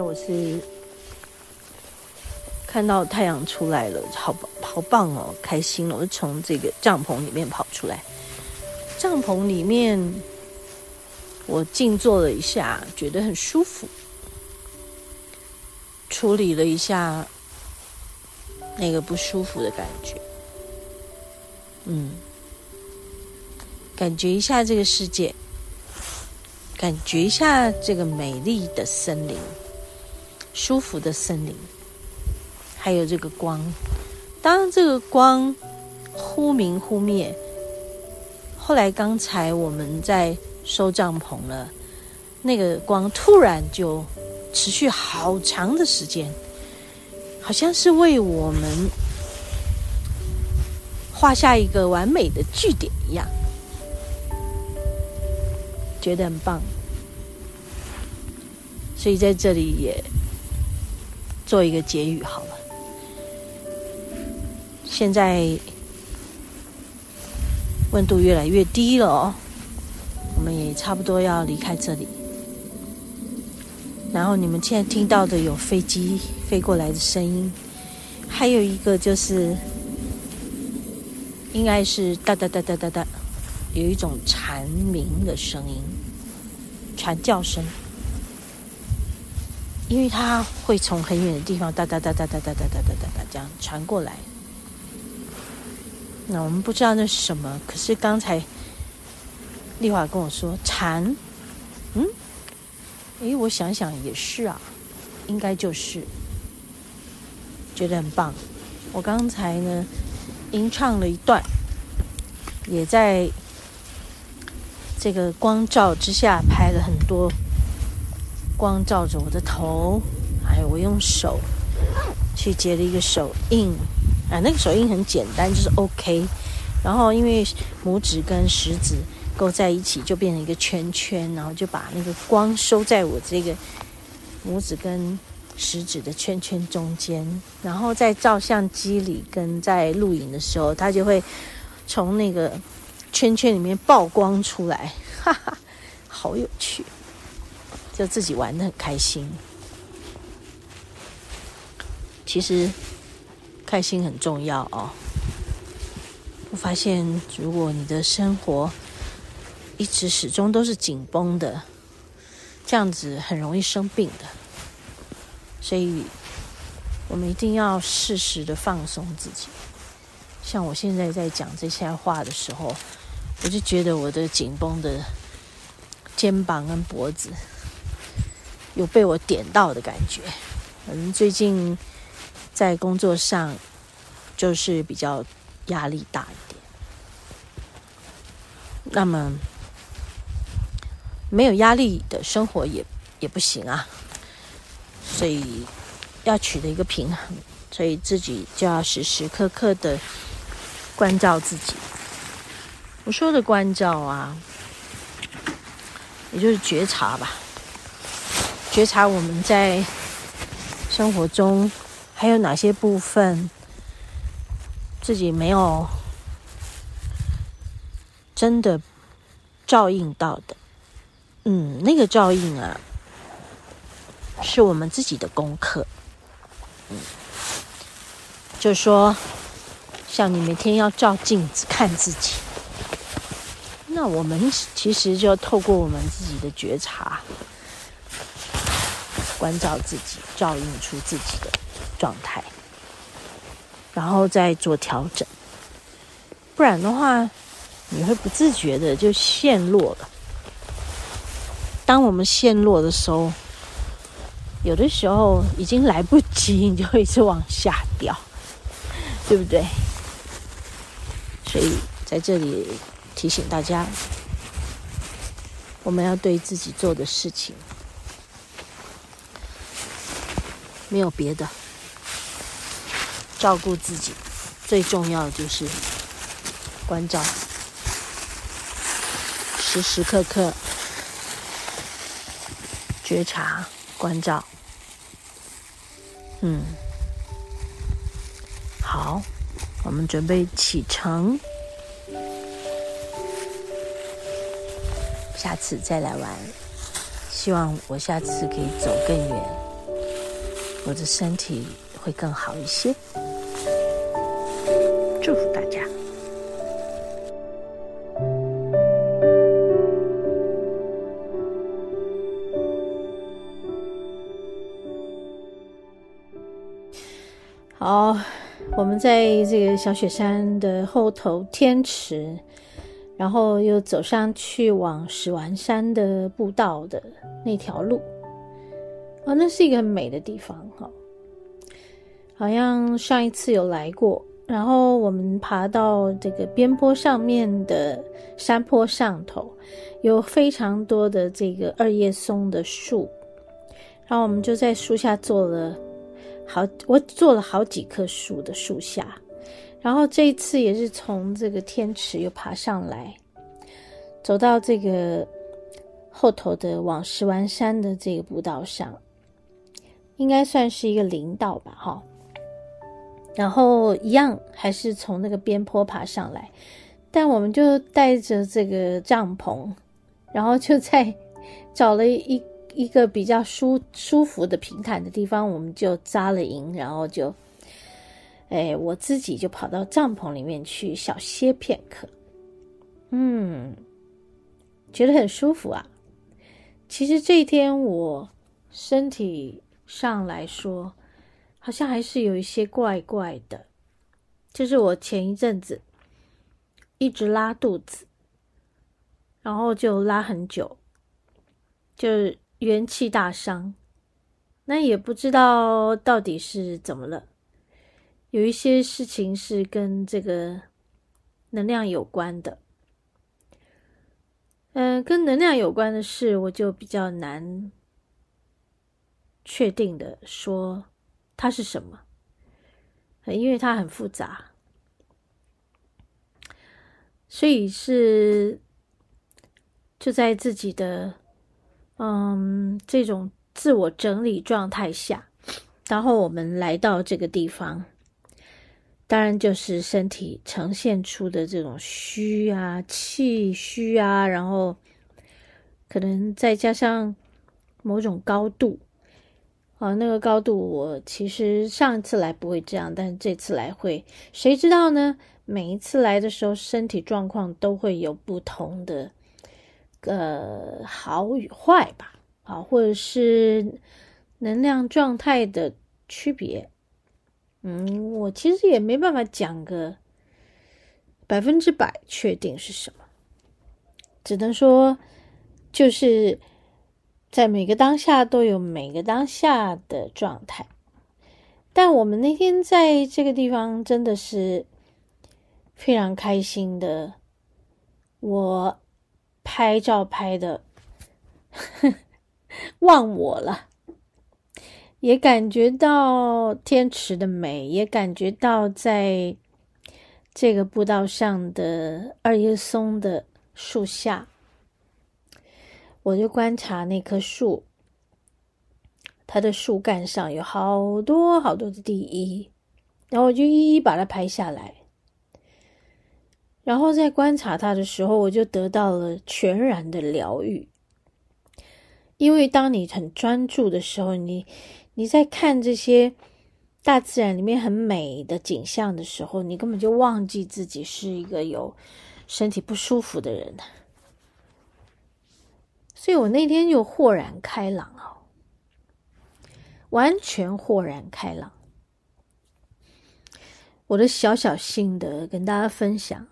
我是看到太阳出来了，好好棒哦，开心了！我就从这个帐篷里面跑出来，帐篷里面我静坐了一下，觉得很舒服，处理了一下那个不舒服的感觉，嗯，感觉一下这个世界。感觉一下这个美丽的森林，舒服的森林，还有这个光。当这个光忽明忽灭，后来刚才我们在收帐篷了，那个光突然就持续好长的时间，好像是为我们画下一个完美的句点一样。觉得很棒，所以在这里也做一个结语好了。现在温度越来越低了哦，我们也差不多要离开这里。然后你们现在听到的有飞机飞过来的声音，还有一个就是应该是哒哒哒哒哒哒。有一种蝉鸣的声音，蝉叫声，因为它会从很远的地方哒哒哒哒哒哒哒哒哒哒哒这样传过来。那我们不知道那是什么，可是刚才丽华跟我说蝉，嗯，诶，我想想也是啊，应该就是，觉得很棒。我刚才呢，吟唱了一段，也在。这个光照之下拍了很多光照着我的头，还有我用手去结了一个手印啊，那个手印很简单，就是 OK。然后因为拇指跟食指勾在一起，就变成一个圈圈，然后就把那个光收在我这个拇指跟食指的圈圈中间。然后在照相机里跟在录影的时候，它就会从那个。圈圈里面曝光出来，哈哈，好有趣，就自己玩得很开心。其实开心很重要哦。我发现，如果你的生活一直始终都是紧绷的，这样子很容易生病的。所以，我们一定要适时的放松自己。像我现在在讲这些话的时候。我就觉得我的紧绷的肩膀跟脖子有被我点到的感觉。嗯，最近在工作上就是比较压力大一点。那么没有压力的生活也也不行啊，所以要取得一个平衡，所以自己就要时时刻刻的关照自己。我说的关照啊，也就是觉察吧，觉察我们在生活中还有哪些部分自己没有真的照应到的。嗯，那个照应啊，是我们自己的功课。嗯，就说，像你每天要照镜子看自己。那我们其实就透过我们自己的觉察，关照自己，照应出自己的状态，然后再做调整。不然的话，你会不自觉的就陷落了。当我们陷落的时候，有的时候已经来不及，你就会一直往下掉，对不对？所以在这里。提醒大家，我们要对自己做的事情没有别的，照顾自己最重要的就是关照，时时刻刻觉察关照。嗯，好，我们准备启程。下次再来玩，希望我下次可以走更远。我的身体会更好一些。祝福大家。好，我们在这个小雪山的后头天池，然后又走上去往石丸山的步道的那条路，啊，那是一个很美的地方哈，好像上一次有来过。然后我们爬到这个边坡上面的山坡上头，有非常多的这个二叶松的树，然后我们就在树下坐了。好，我坐了好几棵树的树下，然后这一次也是从这个天池又爬上来，走到这个后头的往石丸山的这个步道上，应该算是一个林道吧，哈。然后一样还是从那个边坡爬上来，但我们就带着这个帐篷，然后就在 找了一。一个比较舒舒服的平坦的地方，我们就扎了营，然后就，哎，我自己就跑到帐篷里面去小歇片刻，嗯，觉得很舒服啊。其实这一天我身体上来说，好像还是有一些怪怪的，就是我前一阵子一直拉肚子，然后就拉很久，就。元气大伤，那也不知道到底是怎么了。有一些事情是跟这个能量有关的，嗯、跟能量有关的事，我就比较难确定的说它是什么，因为它很复杂，所以是就在自己的。嗯，这种自我整理状态下，然后我们来到这个地方，当然就是身体呈现出的这种虚啊、气虚啊，然后可能再加上某种高度，啊，那个高度我其实上一次来不会这样，但是这次来会，谁知道呢？每一次来的时候，身体状况都会有不同的。呃，好与坏吧，啊，或者是能量状态的区别，嗯，我其实也没办法讲个百分之百确定是什么，只能说就是在每个当下都有每个当下的状态，但我们那天在这个地方真的是非常开心的，我。拍照拍的 忘我了，也感觉到天池的美，也感觉到在这个步道上的二叶松的树下，我就观察那棵树，它的树干上有好多好多的第一，然后我就一一把它拍下来。然后在观察它的时候，我就得到了全然的疗愈。因为当你很专注的时候，你你在看这些大自然里面很美的景象的时候，你根本就忘记自己是一个有身体不舒服的人。所以我那天就豁然开朗哦，完全豁然开朗。我的小小心得跟大家分享。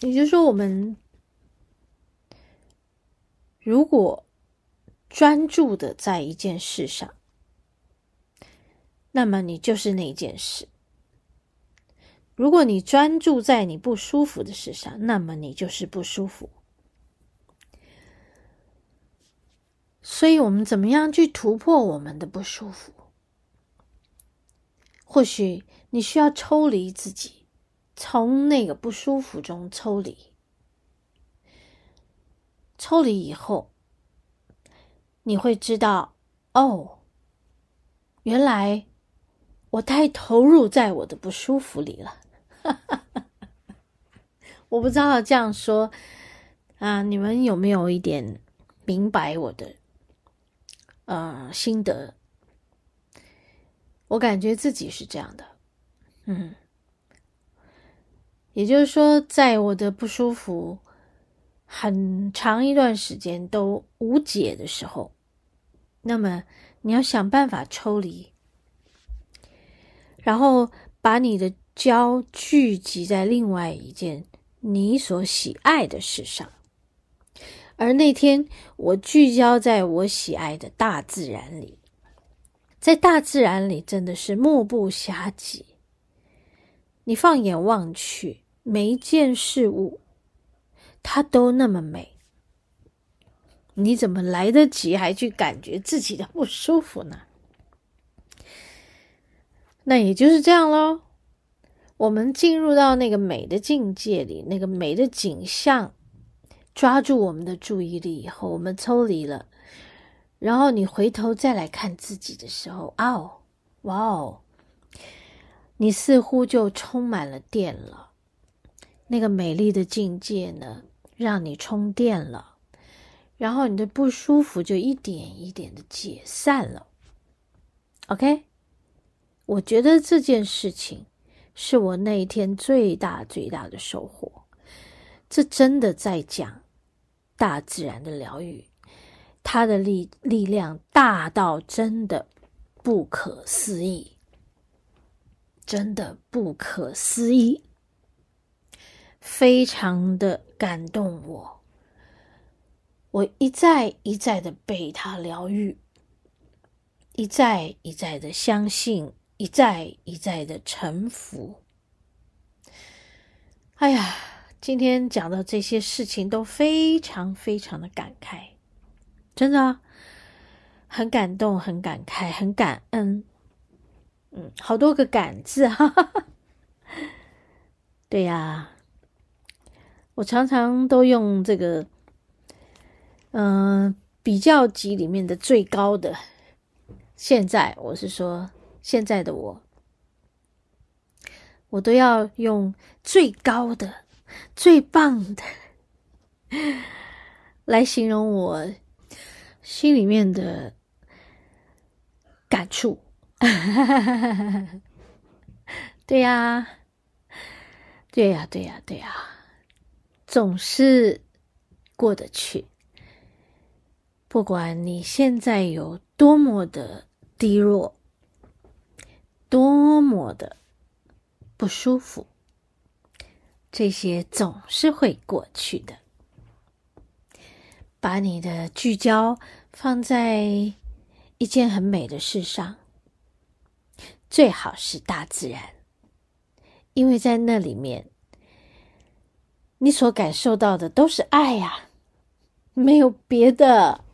也就是说，我们如果专注的在一件事上，那么你就是那件事；如果你专注在你不舒服的事上，那么你就是不舒服。所以，我们怎么样去突破我们的不舒服？或许你需要抽离自己。从那个不舒服中抽离，抽离以后，你会知道，哦，原来我太投入在我的不舒服里了。我不知道这样说啊，你们有没有一点明白我的呃心得？我感觉自己是这样的，嗯，也就是说，在我的不舒服很长一段时间都无解的时候，那么你要想办法抽离，然后把你的焦聚集在另外一件你所喜爱的事上。而那天，我聚焦在我喜爱的大自然里。在大自然里，真的是目不暇给。你放眼望去，每一件事物，它都那么美。你怎么来得及还去感觉自己的不舒服呢？那也就是这样喽。我们进入到那个美的境界里，那个美的景象，抓住我们的注意力以后，我们抽离了。然后你回头再来看自己的时候，哦，哇哦，你似乎就充满了电了。那个美丽的境界呢，让你充电了，然后你的不舒服就一点一点的解散了。OK，我觉得这件事情是我那一天最大最大的收获。这真的在讲大自然的疗愈。它的力力量大到真的不可思议，真的不可思议，非常的感动我。我一再一再的被它疗愈，一再一再的相信，一再一再的臣服。哎呀，今天讲到这些事情都非常非常的感慨。真的很感动，很感慨，很感恩。嗯，好多个“感”字，哈哈哈。对呀，我常常都用这个，嗯、比较级里面的最高的。现在我是说，现在的我，我都要用最高的、最棒的来形容我。心里面的感触，对呀，对呀，对呀，对呀，总是过得去。不管你现在有多么的低落，多么的不舒服，这些总是会过去的。把你的聚焦放在一件很美的事上，最好是大自然，因为在那里面，你所感受到的都是爱呀，没有别的。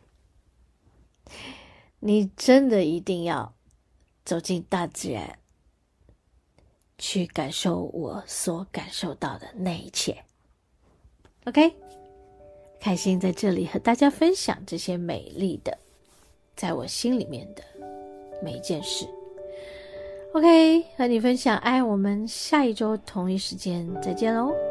你真的一定要走进大自然，去感受我所感受到的那一切。OK。开心在这里和大家分享这些美丽的，在我心里面的每一件事。OK，和你分享爱，我们下一周同一时间再见喽。